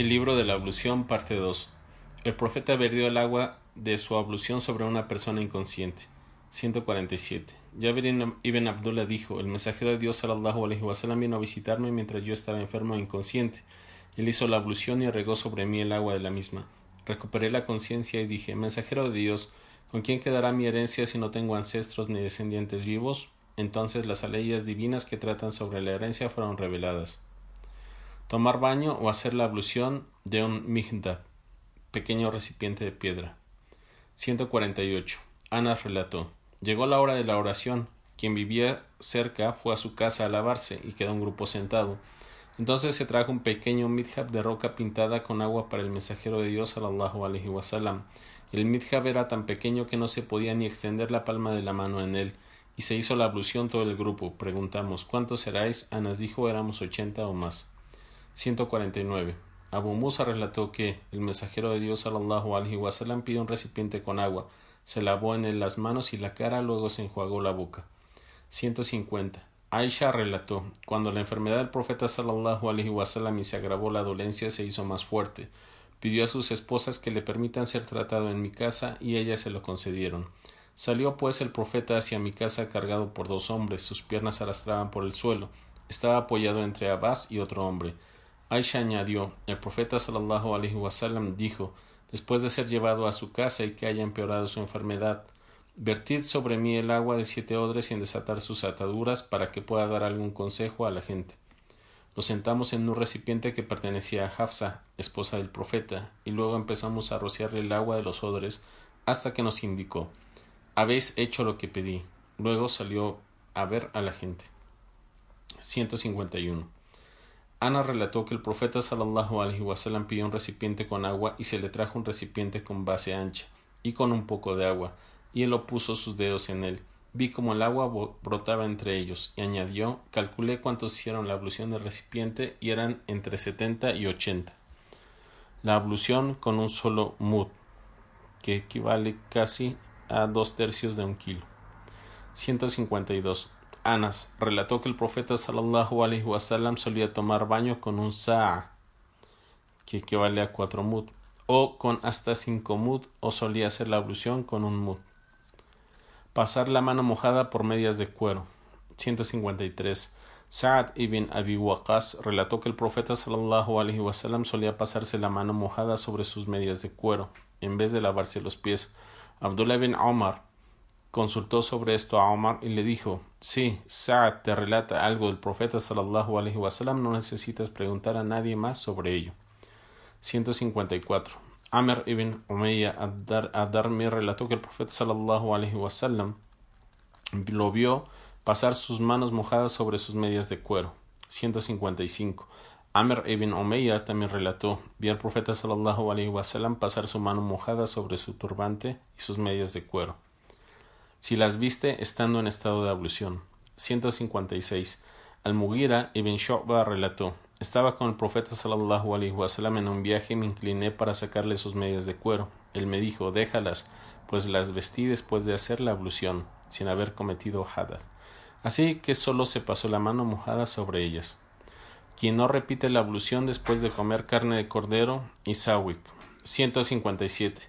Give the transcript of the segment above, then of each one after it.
El libro de la ablución, parte 2. El profeta vertió el agua de su ablución sobre una persona inconsciente. 147. Jabir ibn Abdullah dijo: El mensajero de Dios sallallahu alaihi wasallam vino a visitarme mientras yo estaba enfermo e inconsciente. Él hizo la ablución y regó sobre mí el agua de la misma. Recuperé la conciencia y dije: Mensajero de Dios, ¿con quién quedará mi herencia si no tengo ancestros ni descendientes vivos? Entonces las leyes divinas que tratan sobre la herencia fueron reveladas tomar baño o hacer la ablución de un mihdab, pequeño recipiente de piedra. 148. Anas relató: Llegó la hora de la oración. Quien vivía cerca fue a su casa a lavarse y quedó un grupo sentado. Entonces se trajo un pequeño midhab de roca pintada con agua para el mensajero de Dios sallallahu wasallam. El midhab era tan pequeño que no se podía ni extender la palma de la mano en él, y se hizo la ablución todo el grupo. Preguntamos ¿Cuántos seráis? Anas dijo éramos ochenta o más. 149. Abu Musa relató que el mensajero de Dios sallallahu alaihi wasallam pidió un recipiente con agua, se lavó en él las manos y la cara, luego se enjuagó la boca. 150. Aisha relató, cuando la enfermedad del profeta sallallahu alaihi wasallam y se agravó la dolencia se hizo más fuerte, pidió a sus esposas que le permitan ser tratado en mi casa y ellas se lo concedieron. Salió pues el profeta hacia mi casa cargado por dos hombres, sus piernas arrastraban por el suelo, estaba apoyado entre Abbas y otro hombre. Aisha añadió, el profeta sallallahu alaihi wasallam dijo, después de ser llevado a su casa y que haya empeorado su enfermedad, vertid sobre mí el agua de siete odres sin desatar sus ataduras para que pueda dar algún consejo a la gente. Lo sentamos en un recipiente que pertenecía a Hafsa, esposa del profeta, y luego empezamos a rociarle el agua de los odres hasta que nos indicó Habéis hecho lo que pedí. Luego salió a ver a la gente. 151. Ana relató que el profeta sallallahu alaihi wasallam pidió un recipiente con agua y se le trajo un recipiente con base ancha y con un poco de agua, y él lo puso sus dedos en él. Vi como el agua brotaba entre ellos, y añadió calculé cuántos hicieron la ablución del recipiente y eran entre setenta y ochenta. La ablución con un solo mud, que equivale casi a dos tercios de un kilo. 152. Anas relató que el profeta sallallahu alaihi wasallam solía tomar baño con un sa'a, que equivale a cuatro mud, o con hasta cinco mud, o solía hacer la ablución con un mud. Pasar la mano mojada por medias de cuero. 153. Sa'ad ibn Abi Waqas relató que el profeta sallallahu alaihi wasallam solía pasarse la mano mojada sobre sus medias de cuero, en vez de lavarse los pies. Abdullah ibn Omar consultó sobre esto a Omar y le dijo Sí, Sa'ad te relata algo del profeta sallallahu alaihi wasallam, no necesitas preguntar a nadie más sobre ello. 154. Amr ibn Umayya ad-Darmi relató que el profeta sallallahu alaihi wasallam lo vio pasar sus manos mojadas sobre sus medias de cuero. 155. Amr ibn Umayya también relató, vi al profeta sallallahu alaihi wasallam pasar su mano mojada sobre su turbante y sus medias de cuero si las viste estando en estado de ablución. 156. Al-Mughira ibn Shu'ba relató: Estaba con el profeta sallallahu alaihi wasallam en un viaje y me incliné para sacarle sus medias de cuero. Él me dijo: Déjalas, pues las vestí después de hacer la ablución, sin haber cometido hadad. Así que solo se pasó la mano mojada sobre ellas. Quien no repite la ablución después de comer carne de cordero, Isawik. 157.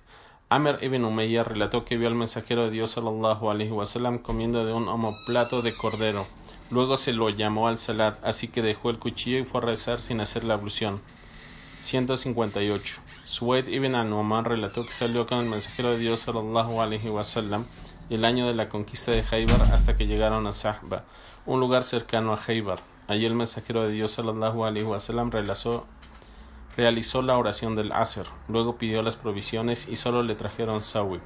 Amer ibn Umayya relató que vio al mensajero de Dios sallallahu alaihi wasallam comiendo de un homoplato de cordero. Luego se lo llamó al salat, así que dejó el cuchillo y fue a rezar sin hacer la ablución. 158. Suwaid ibn Anuman relató que salió con el mensajero de Dios sallallahu alaihi wasallam el año de la conquista de Haibar hasta que llegaron a Sahba, un lugar cercano a Haibar. Allí el mensajero de Dios sallallahu alaihi wasallam realizó realizó la oración del Aser, luego pidió las provisiones y solo le trajeron sawik.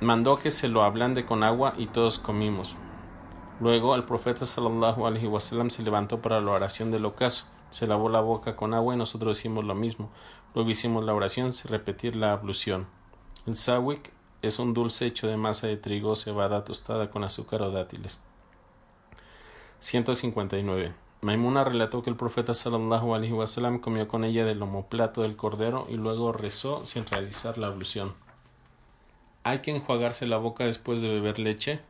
Mandó que se lo ablande con agua y todos comimos. Luego el profeta sallallahu alaihi wasallam se levantó para la oración del ocaso. Se lavó la boca con agua y nosotros hicimos lo mismo. Luego hicimos la oración sin repetir la ablución. El sawik es un dulce hecho de masa de trigo, cebada tostada con azúcar o dátiles. 159. Maimuna relató que el profeta sallallahu alaihi wasallam comió con ella del homoplato del cordero y luego rezó sin realizar la ablución. ¿Hay que enjuagarse la boca después de beber leche?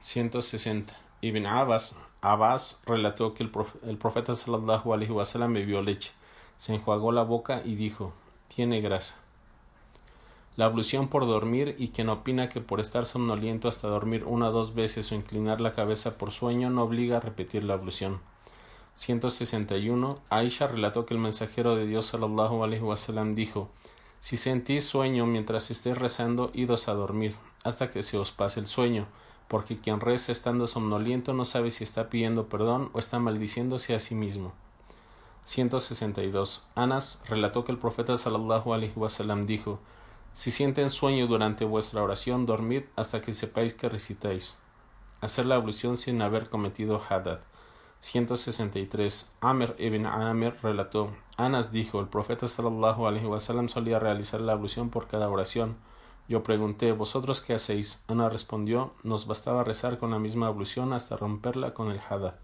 160. Ibn Abbas, Abbas relató que el, el profeta sallallahu alaihi wasallam bebió leche, se enjuagó la boca y dijo: Tiene grasa la ablución por dormir y quien opina que por estar somnoliento hasta dormir una o dos veces o inclinar la cabeza por sueño no obliga a repetir la ablución. 161. Aisha relató que el mensajero de Dios sallallahu alaihi wasallam dijo Si sentís sueño mientras estés rezando, idos a dormir, hasta que se os pase el sueño, porque quien reza estando somnoliento no sabe si está pidiendo perdón o está maldiciéndose a sí mismo. 162. Anas relató que el profeta sallallahu alaihi wasallam dijo si sienten sueño durante vuestra oración, dormid hasta que sepáis que recitáis. Hacer la ablución sin haber cometido hadad. 163. Amr ibn Amr relató: Anas dijo: El profeta sallallahu alaihi wasallam solía realizar la ablución por cada oración. Yo pregunté: ¿Vosotros qué hacéis? Ana respondió: Nos bastaba rezar con la misma ablución hasta romperla con el hadad.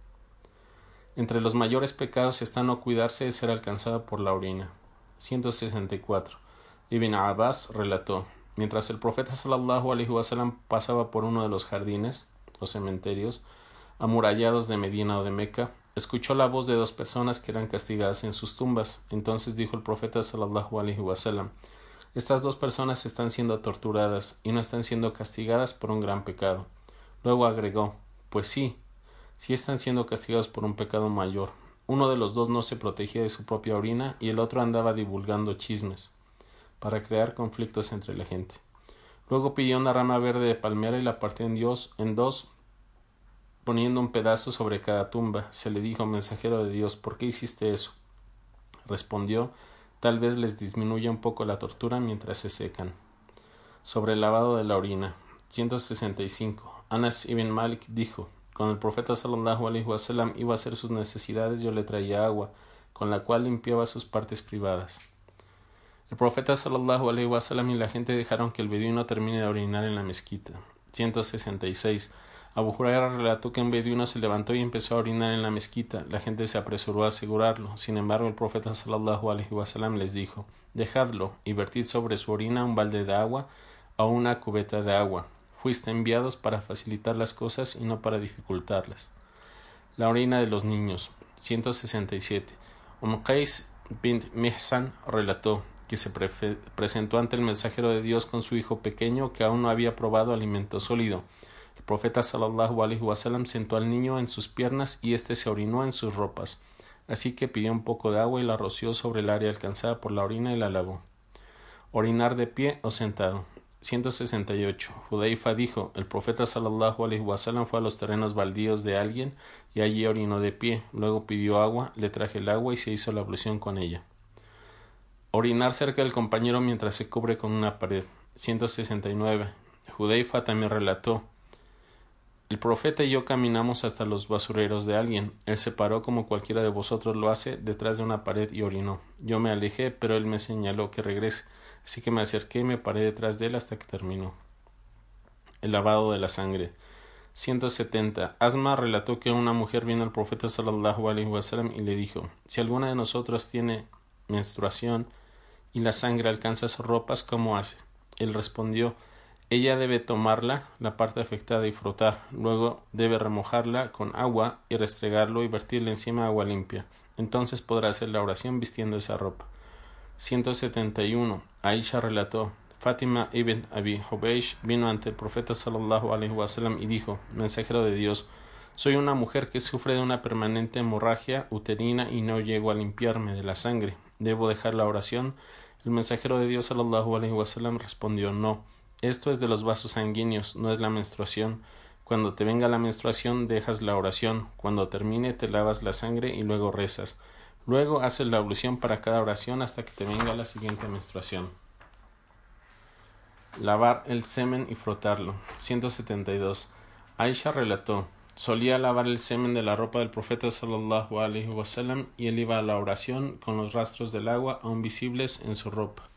Entre los mayores pecados está no cuidarse de ser alcanzado por la orina. 164. Ibn Abbas relató, mientras el profeta sallallahu alaihi wasallam pasaba por uno de los jardines, los cementerios, amurallados de Medina o de Meca, escuchó la voz de dos personas que eran castigadas en sus tumbas. Entonces dijo el profeta sallallahu alaihi estas dos personas están siendo torturadas y no están siendo castigadas por un gran pecado. Luego agregó, pues sí, sí están siendo castigados por un pecado mayor. Uno de los dos no se protegía de su propia orina y el otro andaba divulgando chismes para crear conflictos entre la gente. Luego pidió una rama verde de palmera y la partió en, Dios, en dos, poniendo un pedazo sobre cada tumba. Se le dijo, mensajero de Dios, ¿por qué hiciste eso? Respondió, tal vez les disminuya un poco la tortura mientras se secan. Sobre el lavado de la orina. 165. Anas ibn Malik dijo, cuando el profeta sallallahu alaihi wasallam iba a hacer sus necesidades, yo le traía agua, con la cual limpiaba sus partes privadas. El profeta sallallahu alaihi wasallam y la gente dejaron que el beduino termine de orinar en la mezquita. 166. Abu Huraira relató que un beduino se levantó y empezó a orinar en la mezquita. La gente se apresuró a asegurarlo. Sin embargo, el profeta sallallahu alaihi wasallam les dijo: Dejadlo y vertid sobre su orina un balde de agua o una cubeta de agua. Fuiste enviados para facilitar las cosas y no para dificultarlas. La orina de los niños. 167. Umqais bint Mihsan relató que se presentó ante el mensajero de Dios con su hijo pequeño que aún no había probado alimento sólido. El profeta sallallahu alaihi sentó al niño en sus piernas y éste se orinó en sus ropas. Así que pidió un poco de agua y la roció sobre el área alcanzada por la orina y la lavó. Orinar de pie o sentado. 168. Judaifa dijo: El profeta sallallahu alaihi wasallam fue a los terrenos baldíos de alguien y allí orinó de pie. Luego pidió agua, le traje el agua y se hizo la ablución con ella. Orinar cerca del compañero mientras se cubre con una pared. 169. Judeifa también relató. El profeta y yo caminamos hasta los basureros de alguien. Él se paró como cualquiera de vosotros lo hace detrás de una pared y orinó. Yo me alejé, pero él me señaló que regrese, así que me acerqué y me paré detrás de él hasta que terminó. El lavado de la sangre. 170. Asma relató que una mujer vino al profeta alaihi wasallam y le dijo: Si alguna de nosotros tiene menstruación, y la sangre alcanza sus ropas, ¿cómo hace? Él respondió ella debe tomarla, la parte afectada, y frotar. Luego debe remojarla con agua y restregarlo y vertirle encima agua limpia. Entonces podrá hacer la oración vistiendo esa ropa. 171. Aisha relató. Fátima ibn Abi Hubeish vino ante el profeta sallallahu y dijo: Mensajero de Dios, soy una mujer que sufre de una permanente hemorragia uterina y no llego a limpiarme de la sangre. ¿Debo dejar la oración? El mensajero de Dios sallallahu alaihi wasallam respondió no. Esto es de los vasos sanguíneos, no es la menstruación. Cuando te venga la menstruación dejas la oración, cuando termine te lavas la sangre y luego rezas. Luego haces la ablución para cada oración hasta que te venga la siguiente menstruación. Lavar el semen y frotarlo. 172. Aisha relató Solía lavar el semen de la ropa del profeta sallallahu alaihi wasallam y él iba a la oración con los rastros del agua aún visibles en su ropa.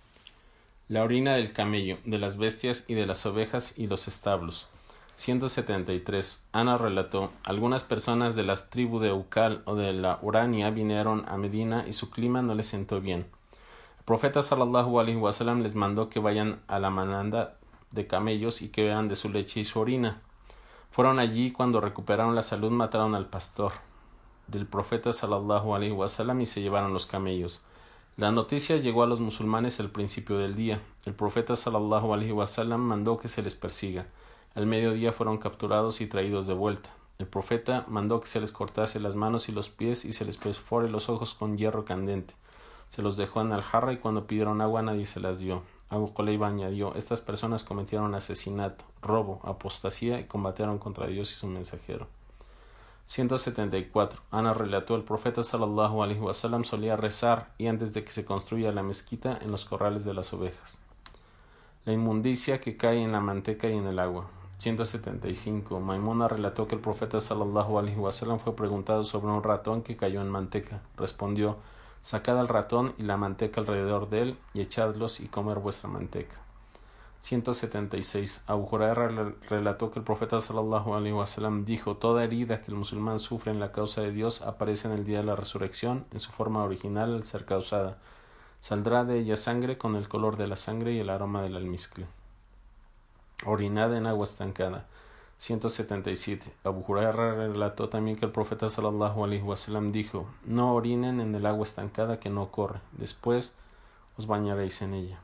La orina del camello, de las bestias y de las ovejas y los establos. 173. Ana relató: Algunas personas de las tribus de Ucal o de la Urania vinieron a Medina y su clima no les sentó bien. El profeta sallallahu alaihi wasallam les mandó que vayan a la mananda de camellos y que vean de su leche y su orina. Fueron allí cuando recuperaron la salud mataron al pastor del profeta sallallahu alaihi wasallam y se llevaron los camellos. La noticia llegó a los musulmanes al principio del día. El profeta sallallahu alaihi wasallam mandó que se les persiga. Al mediodía fueron capturados y traídos de vuelta. El profeta mandó que se les cortase las manos y los pies y se les perfore los ojos con hierro candente. Se los dejó en el jarra y cuando pidieron agua nadie se las dio. Abu Koleiba añadió, estas personas cometieron asesinato, robo, apostasía y combatieron contra Dios y su mensajero. 174. Ana relató, el profeta sallallahu alaihi wasallam solía rezar y antes de que se construya la mezquita en los corrales de las ovejas. La inmundicia que cae en la manteca y en el agua. 175. Maimuna relató que el profeta sallallahu alaihi wasallam fue preguntado sobre un ratón que cayó en manteca. Respondió, Sacad al ratón y la manteca alrededor de él, y echadlos y comer vuestra manteca. 176. Abu Hurairah relató que el profeta sallallahu alaihi wasallam dijo: Toda herida que el musulmán sufre en la causa de Dios aparece en el día de la resurrección en su forma original al ser causada. Saldrá de ella sangre con el color de la sangre y el aroma del almizcle. Orinada en agua estancada. 177. Abu Hurairah relató también que el profeta sallallahu alaihi wasallam dijo: No orinen en el agua estancada que no corre, después os bañaréis en ella.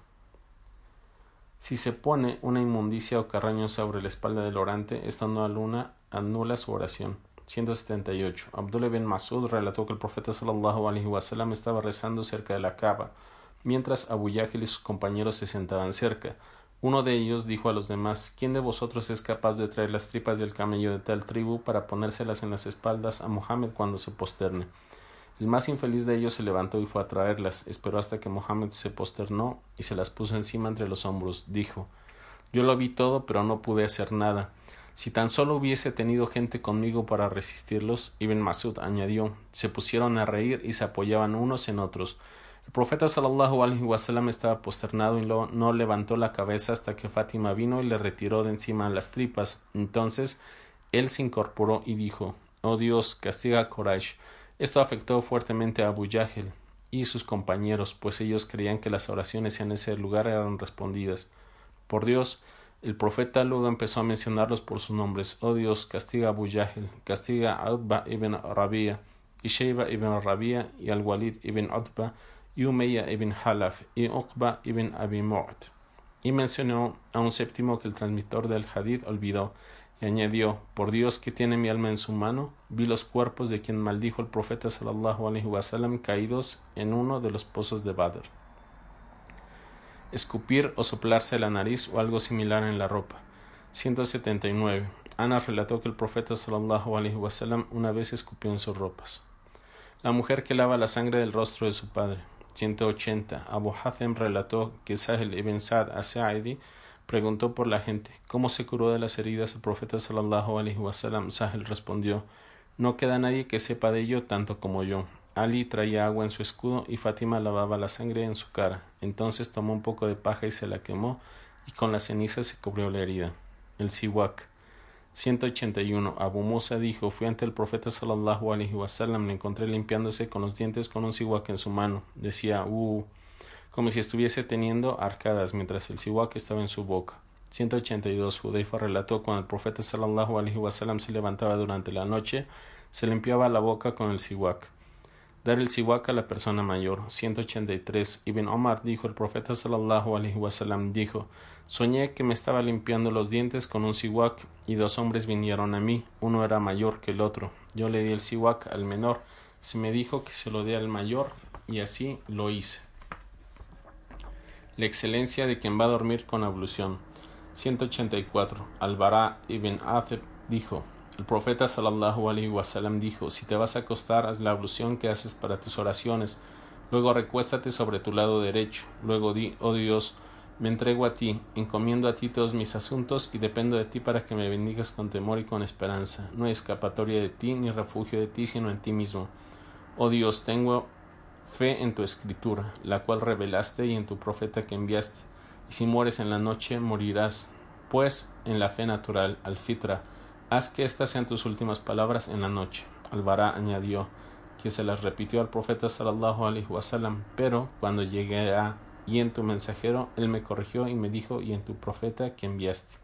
Si se pone una inmundicia o carraño sobre la espalda del orante, esto no aluna, anula su oración. 178. Abdullah bin Masud relató que el profeta sallallahu alaihi wasallam estaba rezando cerca de la cava, mientras Abu Yahil y sus compañeros se sentaban cerca. Uno de ellos dijo a los demás ¿Quién de vosotros es capaz de traer las tripas del camello de tal tribu para ponérselas en las espaldas a Mohammed cuando se posterne? El más infeliz de ellos se levantó y fue a traerlas. Esperó hasta que Mohammed se posternó y se las puso encima entre los hombros. Dijo Yo lo vi todo, pero no pude hacer nada. Si tan solo hubiese tenido gente conmigo para resistirlos, Ibn Masud añadió, se pusieron a reír y se apoyaban unos en otros. El profeta sallallahu alaihi wasallam estaba posternado y no levantó la cabeza hasta que Fátima vino y le retiró de encima las tripas. Entonces él se incorporó y dijo Oh Dios, castiga a Quraysh. Esto afectó fuertemente a Abu Yahel y sus compañeros, pues ellos creían que las oraciones en ese lugar eran respondidas. Por Dios, el profeta luego empezó a mencionarlos por sus nombres. Oh Dios, castiga a Abu Yahel, castiga a Utba ibn Rabia, y Sheiba ibn Rabia, y al Walid ibn Utba, y Umayya ibn Halaf y Uqba ibn Abi Mu'at. Y mencionó a un séptimo que el transmitor del hadith olvidó y añadió Por Dios que tiene mi alma en su mano, vi los cuerpos de quien maldijo el profeta sallallahu alaihi wasallam caídos en uno de los pozos de Badr. Escupir o soplarse la nariz o algo similar en la ropa. 179. Ana relató que el profeta sallallahu alaihi wasallam una vez escupió en sus ropas. La mujer que lava la sangre del rostro de su padre. 180. Abu Hatem relató que Sahel ibn Sa'd as-Sa'idi preguntó por la gente cómo se curó de las heridas el profeta sallallahu alaihi wasallam. Sahel respondió no queda nadie que sepa de ello tanto como yo. Ali traía agua en su escudo y Fátima lavaba la sangre en su cara. Entonces tomó un poco de paja y se la quemó y con la ceniza se cubrió la herida. El siwak 181. Abu Musa dijo, fui ante el profeta sallallahu alaihi wasallam, le encontré limpiándose con los dientes con un siwak en su mano. Decía, uh, como si estuviese teniendo arcadas mientras el siwak estaba en su boca. 182. Judeifa relató cuando el profeta sallallahu alaihi wasallam se levantaba durante la noche, se limpiaba la boca con el siwak. Dar el siwak a la persona mayor. 183. Ibn Omar dijo, el profeta sallallahu alaihi wasallam dijo, Soñé que me estaba limpiando los dientes con un siwak y dos hombres vinieron a mí, uno era mayor que el otro. Yo le di el siwak al menor, se me dijo que se lo dé al mayor y así lo hice. La excelencia de quien va a dormir con ablución. 184. Al-Bara ibn Azeb dijo: El profeta sallallahu alaihi wasallam dijo: Si te vas a acostar, haz la ablución que haces para tus oraciones. Luego recuéstate sobre tu lado derecho. Luego di: Oh Dios, Me entrego a ti, encomiendo a ti todos mis asuntos y dependo de ti para que me bendigas con temor y con esperanza. No hay escapatoria de ti ni refugio de ti sino en ti mismo. Oh Dios, tengo fe en tu escritura, la cual revelaste y en tu profeta que enviaste. Y si mueres en la noche, morirás, pues en la fe natural, al fitra. Haz que estas sean tus últimas palabras en la noche. Alvará añadió que se las repitió al profeta sallallahu alaihi pero cuando llegué a y en tu mensajero, él me corrigió y me dijo, y en tu profeta que enviaste.